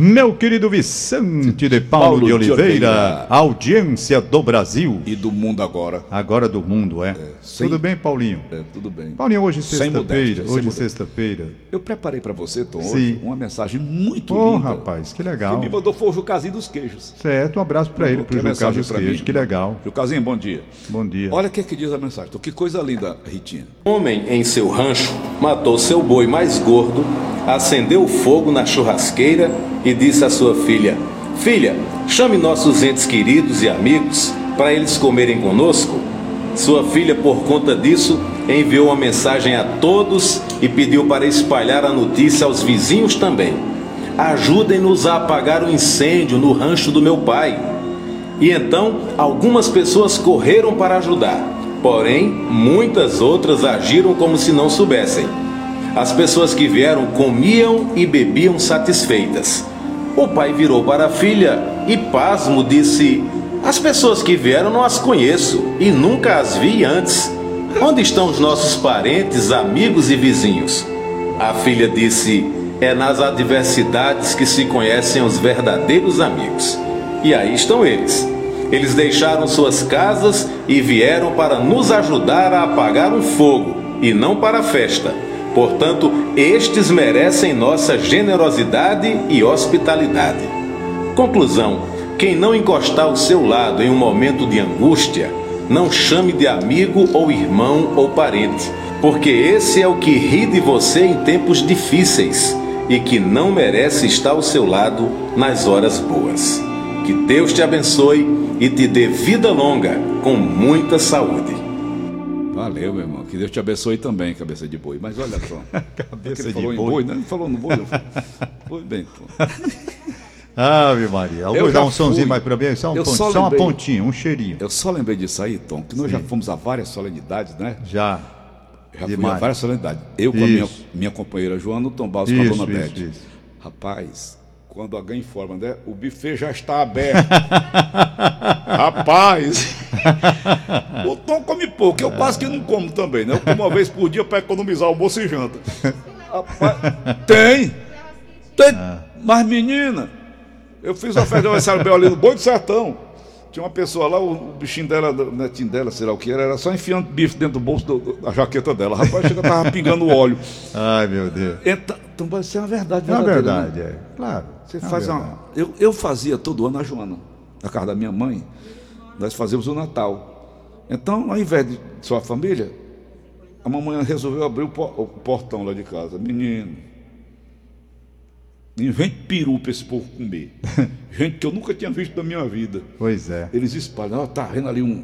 Meu querido Vicente de Paulo, Paulo de de Oliveira, Oliveira. audiência do Brasil, E do mundo agora. agora do mundo, é. sem- Tudo bem, Paulinho? É, tudo bem. Paulinho, hoje é sexta-feira, hoje é sexta-feira. Eu preparei pra você, Tom, Sim. hoje, uma mensagem muito Ô, linda. rapaz, que Que legal. me mandou foi o Jucazinho dos queijos. Certo, um abraço pra ele, Mandou pro aqui a Jucás mensagem dos pra Queijos, mim. que legal. Jucazinho, bom dia. Bom dia. Olha o que, é que diz a mensagem. Tom, que coisa linda, Ritinha. Homem em seu rancho matou seu boi mais gordo, acendeu o fogo na churrasqueira e disse à sua filha: Filha, chame nossos entes queridos e amigos para eles comerem conosco. Sua filha, por conta disso, enviou uma mensagem a todos e pediu para espalhar a notícia aos vizinhos também. Ajudem-nos a apagar o incêndio no rancho do meu pai. E então algumas pessoas correram para ajudar, porém muitas outras agiram como se não soubessem. As pessoas que vieram comiam e bebiam satisfeitas. O pai virou para a filha e, pasmo, disse: As pessoas que vieram não as conheço e nunca as vi antes. Onde estão os nossos parentes, amigos e vizinhos? A filha disse: É nas adversidades que se conhecem os verdadeiros amigos. E aí estão eles. Eles deixaram suas casas e vieram para nos ajudar a apagar um fogo, e não para a festa. Portanto, estes merecem nossa generosidade e hospitalidade. Conclusão: quem não encostar ao seu lado em um momento de angústia, não chame de amigo ou irmão ou parente, porque esse é o que ri de você em tempos difíceis e que não merece estar ao seu lado nas horas boas. Que Deus te abençoe e te dê vida longa com muita saúde. Valeu, meu irmão. Que Deus te abençoe também, cabeça de boi. Mas olha só. Cabeça ele de falou em boi. boi, né? Ele falou no boi. Foi bem, Tom. Ave Maria. Eu vou dar um sonzinho fui. mais pra mim, só, um Eu pontinho, só só uma pontinha, um cheirinho. Eu só lembrei disso aí, Tom, que nós já fomos a várias solenidades, né? Já. Já fui a Demais. várias solenidades. Eu com a minha, Isso. minha companheira Joana, o Tom Barros com a Isso, dona isso, Beth. isso. Rapaz, quando alguém informa, né? O buffet já está aberto. Rapaz! o Tom come pouco, eu quase que não como também, né? Eu como uma vez por dia para economizar almoço e janta. Rapaz, tem! Tem! Mas menina, eu fiz uma festa de aniversário bem ali no Boi do Sertão. Tinha uma pessoa lá, o, o bichinho dela, o netinho dela, sei lá o que era, era só enfiando bife dentro do bolso do- da jaqueta dela. Rapaz, chega, tava pingando óleo. Ai, meu Deus. Então, então vai ser uma verdade, É uma né? verdade, é. Claro. Você é faz verdade. uma. Eu, eu fazia todo ano na Joana, na casa da minha mãe, nós fazíamos o Natal. Então, ao invés de sua família, a mamãe resolveu abrir o, po- o portão lá de casa. Menino, invente peru para esse povo comer. Gente que eu nunca tinha visto na minha vida. Pois é. Eles espalham, ó, tá vendo ali um,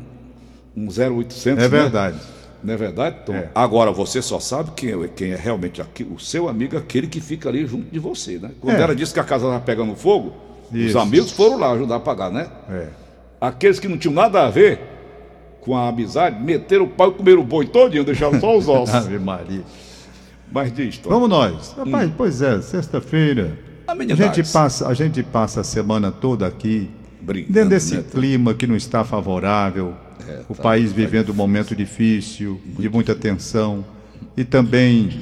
um 0800. É né? verdade. Não é verdade, Tom? É. Agora você só sabe quem é, quem é realmente aqui, o seu amigo, aquele que fica ali junto de você, né? Quando É. ela disse que a casa estava pegando fogo, os Isso. amigos foram lá ajudar a apagar, né? É. Aqueles que não tinham nada a ver com a amizade, meteram o pau e comeram o boi todinho, deixaram só os ossos. Ave Maria. Mas diz, Tom. Vamos nós. Rapaz, pois é, sexta-feira. A gente, passa, a gente passa a semana toda aqui Brincando, dentro desse né, clima que não está favorável, É, o tá- país vivendo um momento difícil, de muita tensão, e também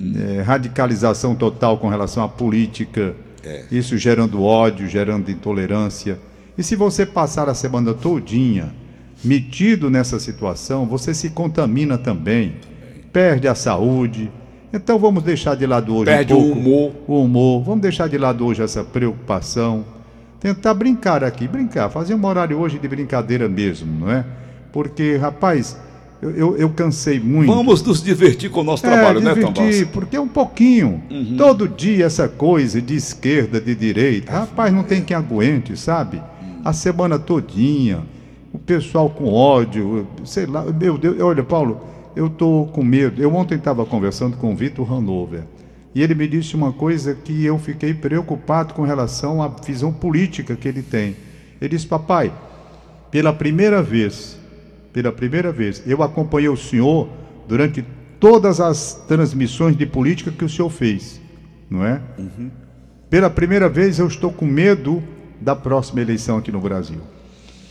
eh, radicalização total com relação à política, É. isso gerando ódio, gerando intolerância. E se você passar a semana todinha metido nessa situação, você se contamina também, perde a saúde. Então vamos deixar de lado hoje Perde um o pouco humor. o humor. Vamos deixar de lado hoje essa preocupação. Tentar brincar aqui, brincar, fazer um horário hoje de brincadeira mesmo, não é? Porque, rapaz, eu, eu, eu cansei muito. Vamos nos divertir com o nosso é, trabalho, né, divertir, Barros? porque é um pouquinho. Uhum. Todo dia essa coisa de esquerda, de direita. Rapaz, não tem quem aguente, sabe? A semana todinha, o pessoal com ódio, sei lá, meu Deus, olha, Paulo, eu tô com medo. Eu ontem estava conversando com o Vitor Hanover e ele me disse uma coisa que eu fiquei preocupado com relação à visão política que ele tem. Ele disse, papai, pela primeira vez, pela primeira vez, eu acompanhei o senhor durante todas as transmissões de política que o senhor fez, não é? Pela primeira vez eu estou com medo da próxima eleição aqui no Brasil.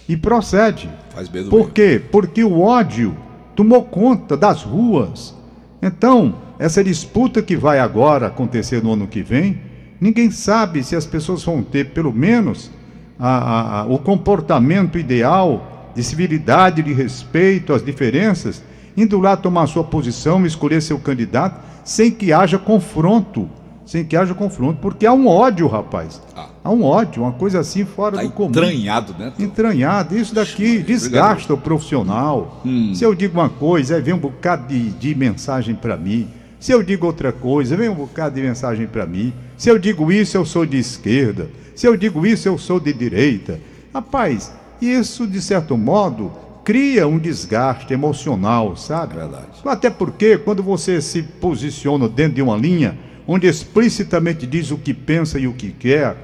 E procede. Faz medo Por mesmo. quê? Porque o ódio tomou conta das ruas. Então, essa disputa que vai agora acontecer no ano que vem, ninguém sabe se as pessoas vão ter, pelo menos, a- a- o comportamento ideal de civilidade, de respeito às diferenças, indo lá tomar sua posição, escolher seu candidato, sem que haja confronto. Sem que haja confronto, porque há um ódio, rapaz. Ah. Há um ódio, uma coisa assim fora Tá do comum entranhado, né? entranhado. Isso daqui desgasta o profissional. Hum. Se eu digo uma coisa, vem um bocado de, de mensagem para mim. Se eu digo outra coisa, vem um bocado de mensagem para mim. Se eu digo isso, eu sou de esquerda. Se eu digo isso, eu sou de direita. Rapaz, isso, de certo modo, cria um desgaste emocional, sabe? Verdade. Até porque, quando você se posiciona dentro de uma linha onde explicitamente diz o que pensa e o que quer,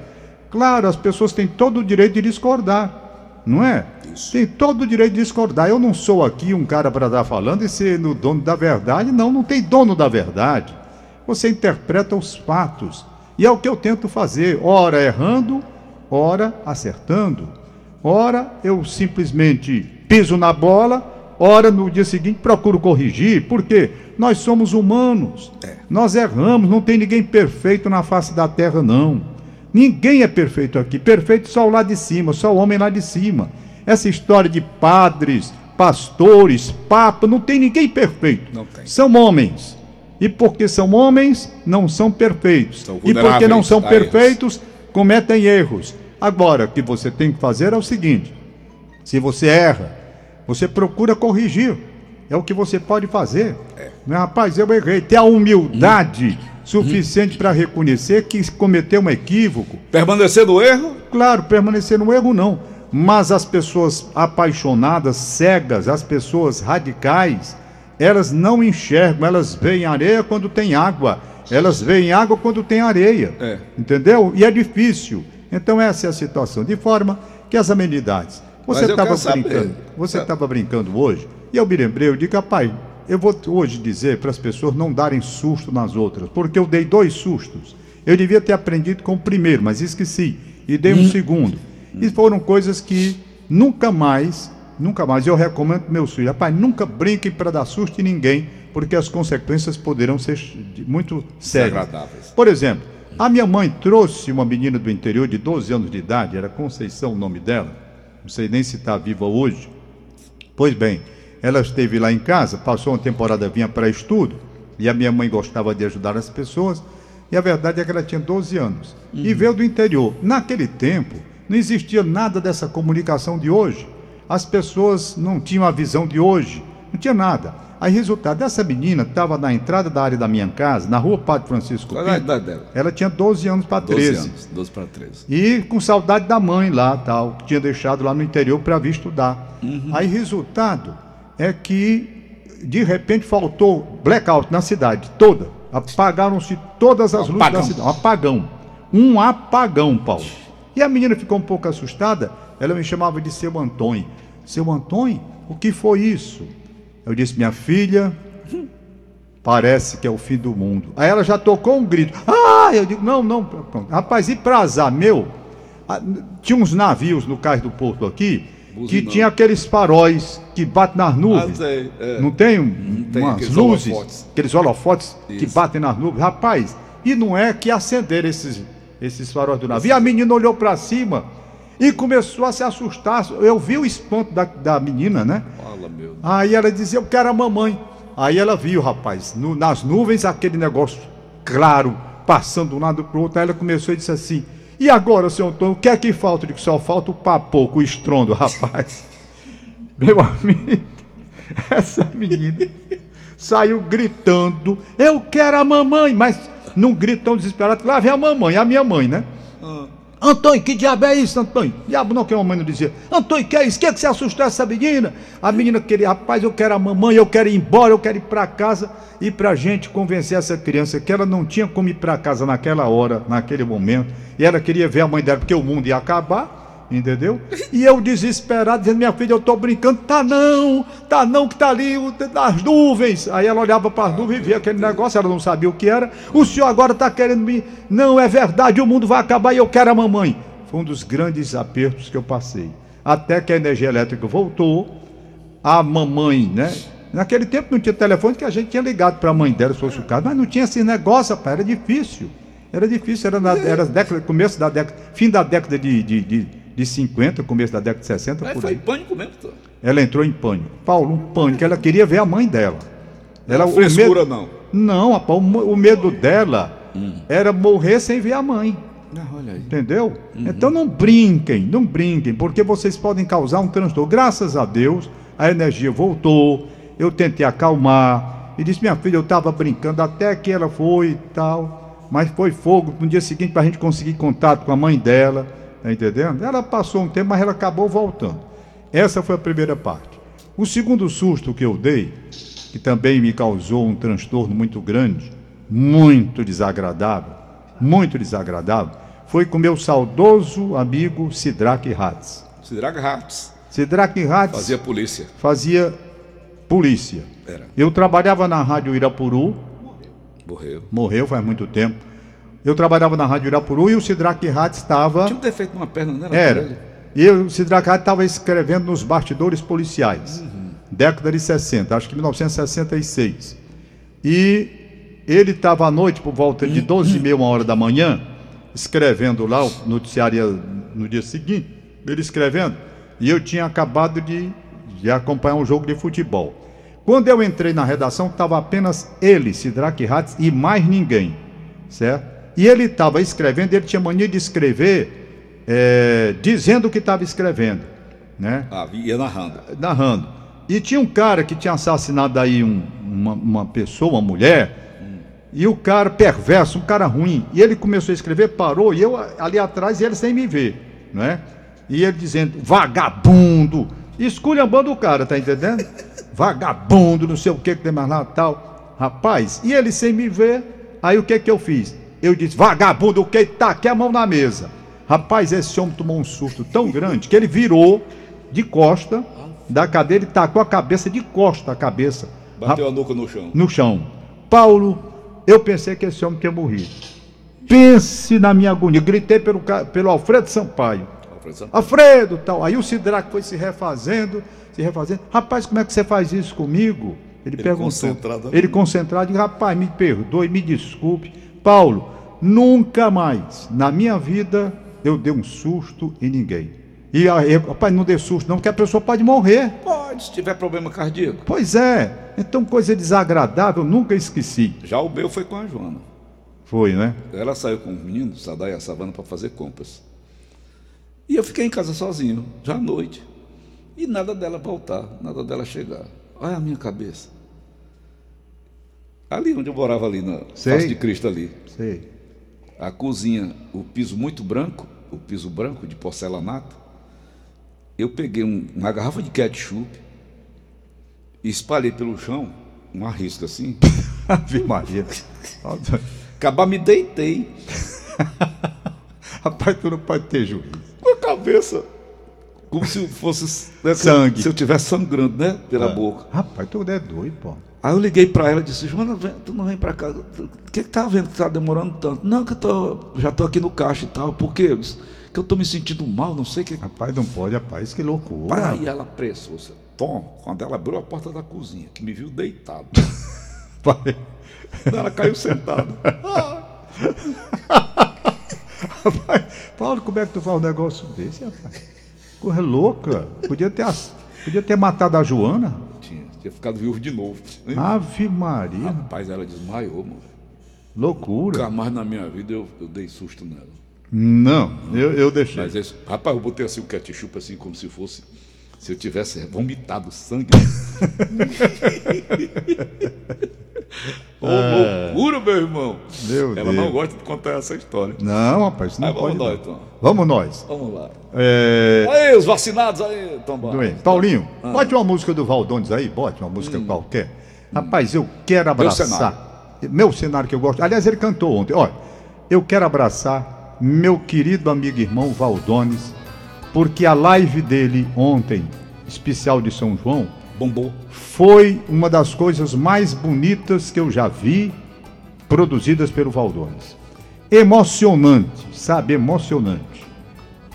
claro, as pessoas têm todo o direito de discordar, não é? Isso. Tem todo o direito de discordar. Eu não sou aqui um cara para estar falando e ser o dono da verdade. Não, não tem dono da verdade. Você interpreta os fatos. E é o que eu tento fazer, ora errando, ora acertando. Ora eu simplesmente piso na bola, ora no dia seguinte procuro corrigir. Por quê? Nós somos humanos. Nós erramos, não tem ninguém perfeito na face da terra, não. Ninguém é perfeito aqui. Perfeito só o lá de cima, só o homem lá de cima. Essa história de padres, pastores, papa, não tem ninguém perfeito. Não tem. São homens. E porque são homens, não são perfeitos. São e porque não são perfeitos, cometem erros. Agora, o que você tem que fazer é o seguinte: se você erra, você procura corrigir. É o que você pode fazer. É, rapaz, eu errei. Ter a humildade suficiente para reconhecer que cometeu um equívoco. Permanecer no erro? Claro, permanecer no erro não. Mas as pessoas apaixonadas, cegas, as pessoas radicais, elas não enxergam, elas veem areia quando tem água, elas veem água quando tem areia. É. Entendeu? E é difícil. Então essa é a situação. De forma que as amenidades. Você estava brincando. Você estava brincando hoje, e eu me lembrei, eu digo, rapaz, eu vou hoje dizer para as pessoas não darem susto nas outras, porque eu dei dois sustos. Eu devia ter aprendido com o primeiro, mas esqueci. E dei um segundo. E foram coisas que nunca mais, nunca mais, eu recomendo para meus filhos, rapaz, nunca brinquem para dar susto em ninguém, porque as consequências poderão ser muito sérias. Por exemplo, a minha mãe trouxe uma menina do interior de 12 anos de idade, era Conceição o nome dela, não sei nem se está viva hoje. Pois bem, ela esteve lá em casa, passou uma temporada, vinha para estudo, e a minha mãe gostava de ajudar as pessoas, e a verdade é que ela tinha 12 anos. E veio do interior. Naquele tempo, não existia nada dessa comunicação de hoje. As pessoas não tinham a visão de hoje, não tinha nada. Aí, resultado, essa menina estava na entrada da área da minha casa, na rua Padre Francisco Qual é a Pinto. idade dela? Ela tinha 12 anos para 12 13. anos. 12 para 13. E com saudade da mãe lá, tal, que tinha deixado lá no interior para vir estudar. Aí, resultado é que, de repente, faltou blackout na cidade toda. Apagaram-se todas as luzes Apagão. da cidade. Um apagão. Um apagão, Paulo. E a menina ficou um pouco assustada. Ela me chamava de seu Antônio. Seu Antônio, o que foi isso? Eu disse, minha filha, Parece que é o fim do mundo. Aí ela já tocou um grito. Ah! Eu digo, não, não. pronto. Rapaz, e pra azar meu, tinha uns navios no cais do porto aqui, que Buzinando. tinha aqueles faróis que batem nas nuvens. Ah, sei, é. Não tem, um, tem umas aqueles luzes, holofotes. aqueles holofotes que Isso. batem nas nuvens. Rapaz, e não é que acenderam esses, esses faróis do navio. E a menina olhou pra cima e começou a se assustar. Eu vi o espanto da, da menina, né? Fala, meu. Aí ela dizia, eu quero a mamãe. Aí ela viu, rapaz, no- nas nuvens aquele negócio claro, passando de um lado para o outro. Aí ela começou e disse assim: E agora, senhor Antônio, o que é que falta? Eu digo, só falta o papoco, o estrondo, rapaz. Meu amigo, essa menina saiu gritando: Eu quero a mamãe, mas num grito tão desesperado, lá vem a mamãe, a minha mãe, né? Antônio, que diabo é isso, Antônio? Diabo não que a mamãe não dizia. Antônio, que é isso? Que é que você assustou essa menina? A menina queria, rapaz, eu quero a mamãe, eu quero ir embora, eu quero ir para casa. E pra gente convencer essa criança que ela não tinha como ir para casa naquela hora, naquele momento. E ela queria ver a mãe dela, porque o mundo ia acabar, entendeu? E eu desesperado, dizendo, minha filha, eu tô brincando. Tá não, tá não, que tá ali nas nuvens. Aí ela olhava para as nuvens e via aquele negócio, ela não sabia o que era. O senhor agora tá querendo me. Não, é verdade, o mundo vai acabar e eu quero a mamãe. Foi um dos grandes apertos que eu passei. Até que a energia elétrica voltou, a mamãe, né? Naquele tempo não tinha telefone que a gente tinha ligado para a mãe dela, se fosse o caso, mas não tinha esse negócio, rapaz, era difícil. Era difícil, era, na, era década, começo da década, fim da década de, de, de, de 50, começo da década de 60, Mas por foi aí. pânico mesmo, Tom. Ela entrou em pânico. Paulo, um pânico, ela queria ver a mãe dela. Ela, Não o frescura, medo- não. Não, rapaz, o, medo dela era morrer sem ver a mãe. Ah, olha aí. Entendeu? Então não brinquem, não brinquem, porque vocês podem causar um transtorno. Graças a Deus, a energia voltou. Eu tentei acalmar. E disse: Minha filha, eu estava brincando até que ela foi e tal. Mas foi fogo no dia seguinte para a gente conseguir contato com a mãe dela. Tá entendendo? Ela passou um tempo, mas ela acabou voltando. Essa foi a primeira parte. O segundo susto que eu dei, que também me causou um transtorno muito grande, muito desagradável, muito desagradável, foi com meu saudoso amigo Sidraque Hatz. Sidraga Raps. Sidraque Hatz Fazia polícia. fazia polícia. Era. Eu trabalhava na Rádio Irapuru, Morreu. morreu faz muito tempo. Eu trabalhava na Rádio Irapuru e o Sidraque Hatz estava. Tinha um defeito numa perna, não Era. E eu- o Sidraque Hatz estava escrevendo nos bastidores policiais. Década de 60, acho que 1966. E ele estava à noite, por volta de 12 e meia, uma hora da manhã, escrevendo lá o noticiário no dia seguinte, ele escrevendo, e eu tinha acabado de, de acompanhar um jogo de futebol. Quando eu entrei na redação, estava apenas ele, Sidraque Hatz, e mais ninguém, certo? E ele estava escrevendo, ele tinha mania de escrever, eh, dizendo o que estava escrevendo, né? Ah, ia narrando. narrando. E tinha um cara que tinha assassinado aí um- uma, uma pessoa, uma mulher, e o cara perverso, um cara ruim. E ele começou a escrever, parou, e eu ali atrás, e ele sem me ver, não é? E ele dizendo, vagabundo, esculhambando o cara, tá entendendo? Vagabundo, não sei o que que tem mais lá, tal. Rapaz, e ele sem me ver, aí o que que eu fiz? Eu disse, vagabundo, o que tá aqui a mão na mesa. Rapaz, esse homem tomou um susto tão grande que ele virou de costa da cadeira e tacou a cabeça de costa a cabeça Bateu a nuca no chão. no chão. Paulo, eu pensei que esse homem tinha morrido. Pense na minha agonia. Gritei pelo, pelo Alfredo Sampaio. Alfredo Sampaio. Alfredo, tal. Aí o Sidraque foi se refazendo, se refazendo. Rapaz, como é que você faz isso comigo? Ele, perguntou. concentrado. Ele concentrado, e, rapaz, me perdoe, me desculpe. Paulo, nunca mais na minha vida eu dei um susto em ninguém. E aí, rapaz, não dê susto, não, porque a pessoa pode morrer. Pode, se tiver problema cardíaco. Pois é. Então, coisa desagradável, nunca esqueci. Já o meu foi com a Joana. Foi, né? Ela saiu com os meninos, Sadai e a Savana, para fazer compras. E eu fiquei em casa sozinho, já à noite. E nada dela voltar, nada dela chegar. Olha a minha cabeça. Ali onde eu morava, ali na Sei. face de Cristo ali. Sei. A cozinha, o piso muito branco, o piso branco de porcelanato. Eu peguei um- uma garrafa de ketchup e espalhei pelo chão, uma risca assim. Ave Maria. Acabar me deitei Rapaz, tu não pode ter juízo. com a cabeça. Como se fosse né, Sangue. Se eu estivesse sangrando, né? Pela Ah. boca. Rapaz, tu é doido, pô. Aí eu liguei pra ela e disse, Joana, vem, tu não vem pra cá. O que, que tá vendo que tá demorando tanto? Não, que eu tô, já tô aqui no caixa e tal. Por quê? Eu disse, que eu tô me sentindo mal, não sei o que. Rapaz, não pode, rapaz, que loucura. Aí ela apressou. -se. Tom, quando ela abriu a porta da cozinha, que me viu deitado. Pai. ela caiu sentada. Rapaz, Paulo, como é que tu faz um negócio desse, rapaz? Corra louca. Podia ter, podia ter matado a Joana. Tinha, ficado viúvo de novo. Ave Maria. Rapaz, ela desmaiou, mano. Loucura. Nunca mais na minha vida eu, eu dei susto nela. Não, eu, eu deixei. Mas esse, rapaz, eu botei assim o ketchup assim como se fosse. Se eu tivesse vomitado sangue. Ô, loucura, meu irmão. Meu Ela Deus. não gosta de contar essa história. Não, rapaz, não Aí vamos pode. nós, então. Vamos nós. Vamos lá. É... Aí, os vacinados aí, Tomba. Doente. Paulinho, Ah. bote uma música do Valdones aí, bote uma música qualquer. Rapaz, eu quero abraçar. cenário. Meu cenário que eu gosto. Aliás, ele cantou ontem. Olha, eu quero abraçar meu querido amigo e irmão Valdones, porque a live dele ontem, especial de São João, Bombou. foi uma das coisas mais bonitas que eu já vi produzidas pelo Valdones. Emocionante, sabe? Emocionante.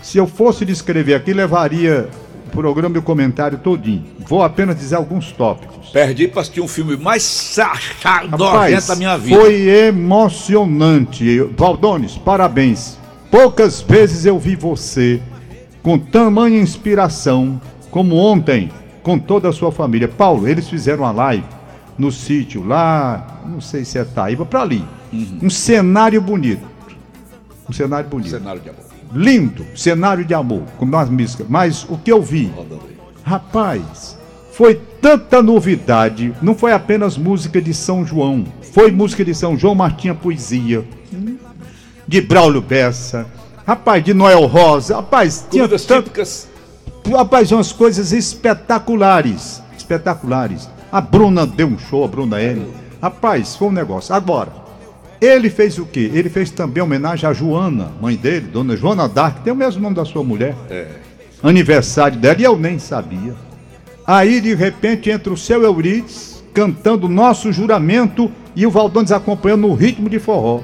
Se eu fosse descrever aqui, levaria o programa e o comentário todinho. Vou apenas dizer alguns tópicos. Perdi pra assistir um filme mais sachado da minha vida. foi emocionante. Valdones, parabéns. Poucas vezes eu vi você com tamanha inspiração como ontem, com toda a sua família. Paulo, eles fizeram uma live no sítio lá, não sei se é Taíba, para ali. Um cenário bonito. Um cenário bonito. Cenário de amor. Lindo, cenário de amor, como nós músicas. Mas o que eu vi, rapaz, foi tanta novidade. Não foi apenas música de São João, foi música de São João Martinha Poesia, de Braulio Bessa, rapaz, de Noel Rosa, rapaz, tinha típicas. Rapaz, umas coisas espetaculares, espetaculares. A Bruna deu um show, a Bruna L. Rapaz, foi um negócio. Agora, ele fez o quê? Ele fez também homenagem à Joana, mãe dele, dona Joana Dark, tem o mesmo nome da sua mulher. É. Aniversário dela, e eu nem sabia. Aí, de repente, entra o seu Eurides cantando Nosso Juramento e o Valdones acompanhando no ritmo de forró.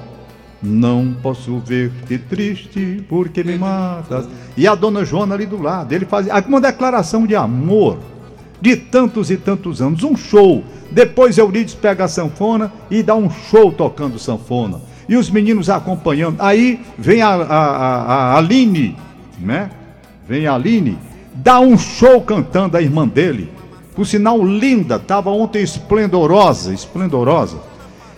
Não posso ver-te triste porque me matas. E a dona Joana ali do lado. Ele faz uma declaração de amor de tantos e tantos anos. Um show. Depois Eurides pega a sanfona e dá um show tocando sanfona. E os meninos acompanhando. Aí vem a, a, a, a Aline, né? Vem a Aline, dá um show cantando a irmã dele. Por sinal, linda, estava ontem esplendorosa, esplendorosa.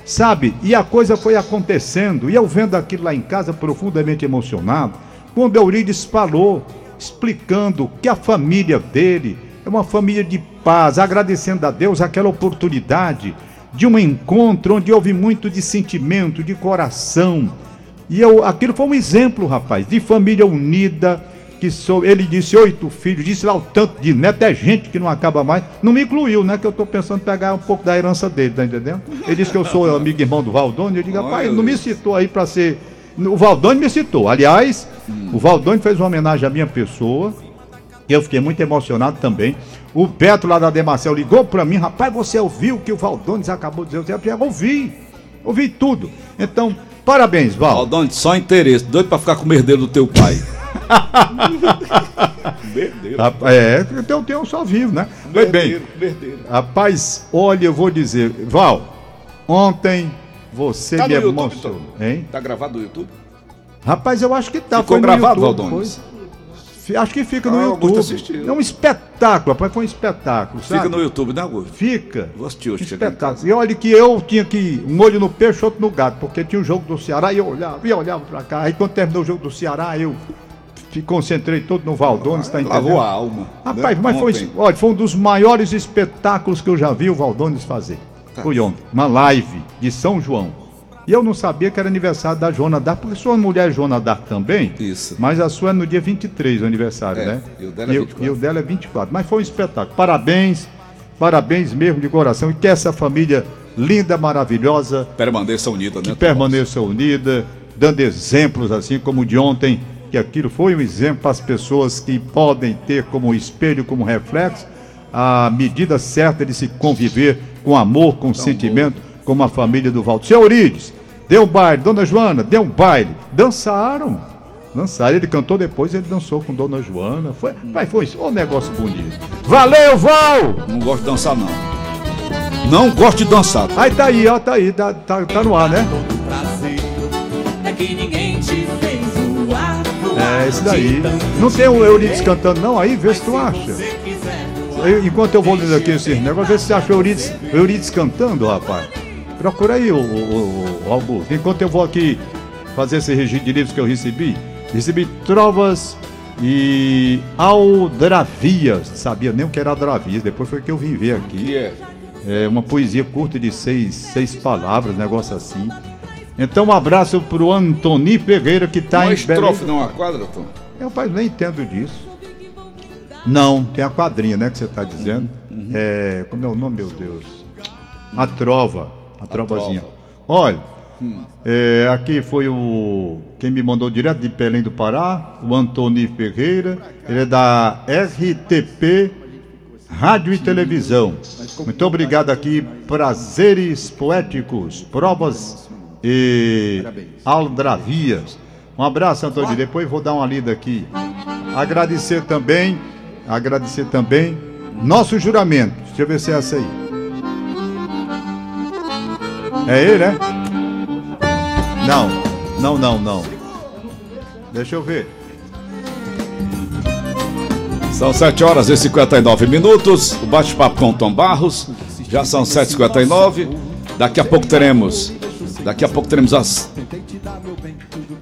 Sabe? E a coisa foi acontecendo. E eu vendo aquilo lá em casa, profundamente emocionado, quando Eurides falou, explicando que a família dele é uma família de paz, agradecendo a Deus aquela oportunidade de um encontro onde houve muito de sentimento, de coração. E eu, aquilo foi um exemplo, rapaz, de família unida, que sou, ele disse oito filhos, disse lá o tanto de neto, é gente que não acaba mais. Não me incluiu, né? Que eu tô pensando em pegar um pouco da herança dele, tá entendendo? Ele disse que eu sou amigo irmão do Valdônio, eu digo, rapaz, ele não me citou aí para ser. O Valdônio me citou. Aliás, o Valdônio fez uma homenagem à minha pessoa. Eu fiquei muito emocionado também. O Beto lá da Demarcel ligou para mim, rapaz, você ouviu o que o Valdones acabou de dizer? Eu ouvi, ouvi tudo. Então, parabéns, Val. Aldone, só interesse. Doido pra ficar com o merdeiro do teu pai. merdeiro. É, eu tenho um só vivo, né? Pois bem, Merdeiro, merdeiro. rapaz, olha, eu vou dizer, Val, ontem você Tá me no YouTube, emocionou, então? hein? Tá gravado no YouTube? Rapaz, eu acho que tá. Ficou foi gravado, Valdones? Acho que fica no Ah, YouTube. É um espetáculo, rapaz, foi um espetáculo, sabe? Fica no YouTube, né, Augusto? Fica. Vou assistir hoje, Espetáculo. E olha que eu tinha que um olho no peixe, outro no gato, porque tinha o jogo do Ceará e eu olhava, e olhava pra cá. Aí quando terminou o jogo do Ceará, eu me concentrei todo no Valdones, tá entendendo? Lavou a alma. Rapaz, né? mas foi, olha, foi um dos maiores espetáculos que eu já vi o Valdones fazer. Tá. Foi ontem, uma live de São João. E eu não sabia que era aniversário da Joana Dark, porque sua mulher é Joana Dark também. Isso. Mas a sua é no dia 23, o aniversário, É, né? e o dela é e, 24. e o dela é 24. Mas foi um espetáculo. Parabéns, parabéns mesmo de coração. E que essa família linda, maravilhosa, Permaneça unida, né? que permaneça unida, dando exemplos assim como o de ontem, que aquilo foi um exemplo para as pessoas que podem ter como espelho, como reflexo, a medida certa de se conviver com amor, com sentimento, como a família do Valdo. Seu Eurides, deu um baile, Dona Joana, deu um baile. Dançaram. Dançaram. Ele cantou depois, ele dançou com Dona Joana. Foi, vai, foi um negócio bonito. Valeu, Val! Não gosto de dançar, não. Não gosto de dançar. Aí tá aí, ó, tá aí, tá, tá, tá no ar, né? É É, esse daí. Não tem o Eurides cantando, não? Aí, vê se tu acha. Eu- enquanto eu vou lendo aqui esse negócio, vê se você acha o Eurides, Eurides cantando, rapaz. Procura aí, o, o, o Augusto. Enquanto eu vou aqui fazer esse registro de livros que eu recebi, recebi trovas e aldravias. Sabia nem o que era aldravias, depois foi que eu vim ver aqui. Que é. É uma poesia curta de seis, seis palavras, negócio assim. Então, um abraço pro Antoni Pereira, que tá Uma em estrofe, não uma quadra, Tom? eu, pai, nem entendo disso. Não, tem a quadrinha, né, que você está dizendo. Uhum. É, como é o nome, meu Deus? A trova. A trovazinha. trova. Olha, Hum. é, aqui foi o. Quem me mandou direto de Belém do Pará, o Antônio Ferreira. Ele é da RTP Rádio e Televisão. Muito obrigado aqui. Prazeres poéticos, provas e aldravias. Um abraço, Antônio. Depois vou dar uma lida aqui Agradecer também, agradecer também nosso juramento. Deixa eu ver se é essa aí. É ele, né? Não, não, não, não. Deixa eu ver. São 7 horas e 59 minutos. O bate-papo com Tom Barros. Já são 7h59. Daqui a pouco teremos. Daqui a pouco teremos as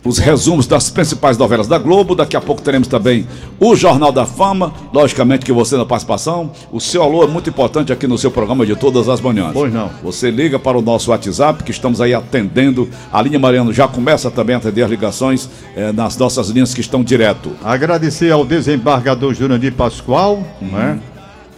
os resumos das principais novelas da Globo. Daqui a pouco teremos também o Jornal da Fama. Logicamente que você na participação. O seu alô é muito importante aqui no seu programa de todas as manhãs. Pois não. Você liga para o nosso WhatsApp, que estamos aí atendendo. A linha Mariano já começa também a atender as ligações eh, nas nossas linhas que estão direto. Agradecer ao desembargador Jurandir Pascoal, né?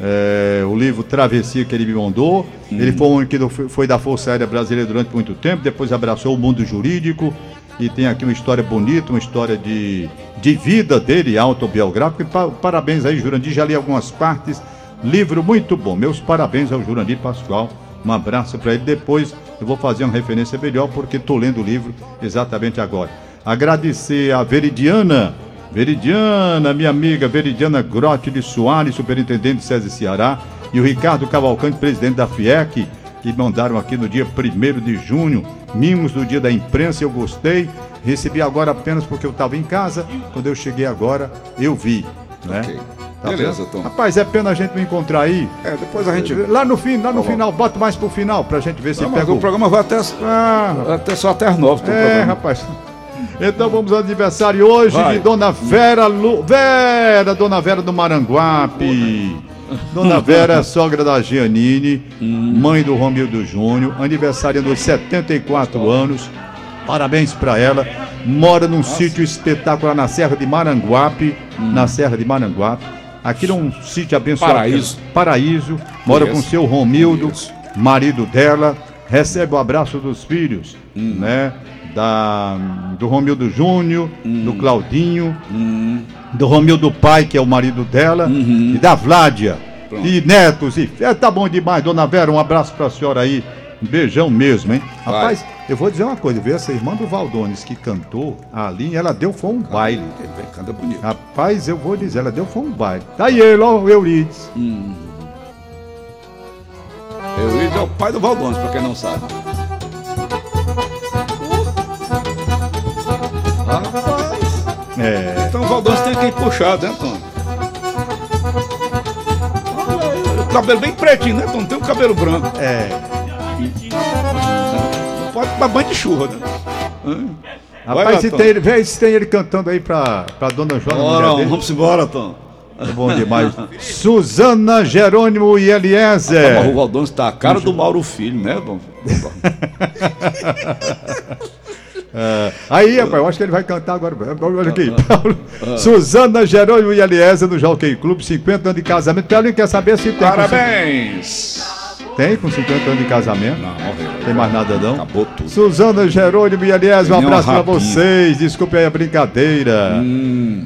É, o livro Travessia que ele me mandou. Ele foi um que foi da Força Aérea Brasileira durante muito tempo, depois abraçou o mundo jurídico e tem aqui uma história bonita, uma história de, de vida dele, autobiográfica. E pa- parabéns aí, Jurandir, já li algumas partes. Livro muito bom. Meus parabéns ao Jurandir Pascoal. Um abraço para ele. Depois eu vou fazer uma referência melhor, porque estou lendo o livro exatamente agora. Agradecer a Veridiana. Veridiana, minha amiga Veridiana Grotti de Soares, superintendente de SESI Ceará, e o Ricardo Cavalcante, presidente da FIEC, que mandaram aqui no dia 1 de junho, mimos do dia da imprensa, eu gostei, recebi agora apenas porque eu estava em casa, quando eu cheguei agora, eu vi, né? Ok. Tá Beleza? Tom. Rapaz, é pena a gente não encontrar aí. É, depois a gente. Lá no fim, lá no Tá bom. final, bota mais pro final pra gente ver se Não, pega o programa vai até, Ah, até só até as nove. o é, programa. rapaz. Então vamos ao aniversário hoje Vai. de Dona Vera Lu... Vera, Dona Vera do Maranguape. Dona Vera sogra da Giannini, mãe do Romildo Júnior, aniversário dos 74 anos. Parabéns pra ela. Mora num sítio espetacular na Serra de Maranguape, na Serra de Maranguape. Aqui é um sítio abençoado. Paraíso. Paraíso. Mora Conheço. com seu Romildo, Conheço. marido dela. Recebe o abraço dos filhos, né? Da, do Romildo Júnior, do Claudinho, do Romildo Pai, que é o marido dela, e da Vládia. E netos, e é, tá bom demais, dona Vera, um abraço pra senhora aí. Um beijão mesmo, hein? Vai. Rapaz, eu vou dizer uma coisa, viu? Essa irmã do Valdones que cantou, a Aline, ela deu foi um baile. Ele vem, canta bonito. Rapaz, eu vou dizer, ela deu foi um baile. Tá aí ele, ó, o Eurides. Eurides é o pai do Valdones, pra quem não sabe. Puxado, né, Tom? Olha aí, O cabelo bem pretinho, né? Não tem um cabelo branco. É. Não pode tomar banho de chuva, né? Vai Rapaz, lá, se Tom. tem, ele- vê se tem ele cantando aí pra, pra dona Joana. Bora, vamos embora, Tom. É bom demais. Suzana, Jerônimo e o Eliezer. Valdones tá a cara do Mauro Filho, né, Tom? Aí, rapaz, eu acho que ele vai cantar agora. Olha aqui, Paulo. Suzana, Jerônimo e Eliezer do Jockey Clube, 50 anos de casamento. Paulo quer saber se tem. Parabéns! Tem com 50 anos de casamento? Não, morreu. Tem mais nada não? Acabou tudo. Suzana, Jerônimo e Eliezer, um um abraço pra vocês. Desculpe aí a brincadeira. Hum,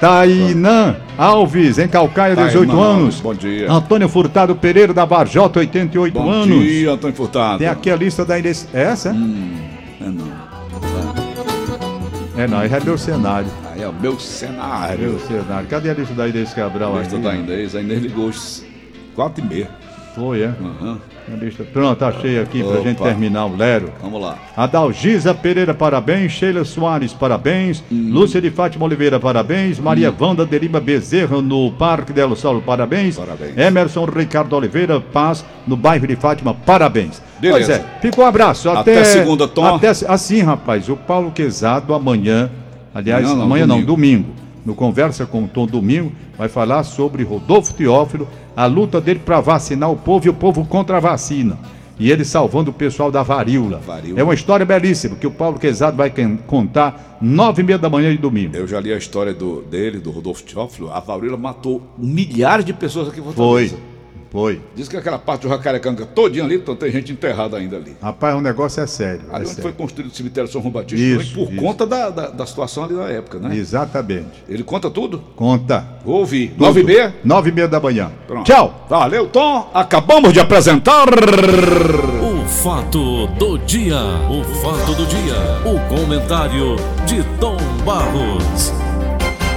Tainã Alves, em Calcaia, Tainã 18 Alves, anos. bom dia. Antônio Furtado Pereira da Varjota, 88 bom anos. dia, Antônio Furtado. Tem aqui a lista da Inês. É Essa? É, não. É, não, deu o cenário. É o meu cenário. Deu o cenário. Cadê a lista da Inês Cabral Lista aqui? da Inês, a Inês ligou às quatro e meia. Foi, é? A lista- Pronto, achei aqui pra Opa. gente terminar o Lero. Vamos lá. Adalgisa Pereira, parabéns. Sheila Soares, parabéns. Lúcia de Fátima Oliveira, parabéns. Maria Wanda de Lima Bezerra, no Parque Del Sol, parabéns. Parabéns. Emerson Ricardo Oliveira, Paz, no bairro de Fátima, parabéns. Beleza. Pois é, fica um abraço. Até, Até segunda, Tom. Até, assim, rapaz, o Paulo Quezado amanhã, aliás, não, amanhã não, domingo. No Conversa com o Tom Domingo, vai falar sobre Rodolfo Teófilo, a luta dele para vacinar o povo e o povo contra a vacina. E ele salvando o pessoal da varíola. Varíola. É uma história belíssima que o Paulo Quezado vai contar nove e meia da manhã de domingo. Eu já li a história do, dele, do Rodolfo Teófilo. A varíola matou milhares de pessoas aqui em Fortaleza. foi. Diz que aquela parte do Jacarecanga todinha ali, então tem gente enterrada ainda ali. Rapaz, o negócio é sério. é Ali onde foi sério. construído o cemitério São João Batista, Isso, também, por isso. conta da, da, da situação ali na época, né? Exatamente. Ele conta tudo? Conta. Vou ouvir. Nove e meia? Nove e meia da manhã. Pronto. Tchau. Valeu, Tom. Acabamos de apresentar. O fato do dia. O fato do dia. O comentário de Tom Barros.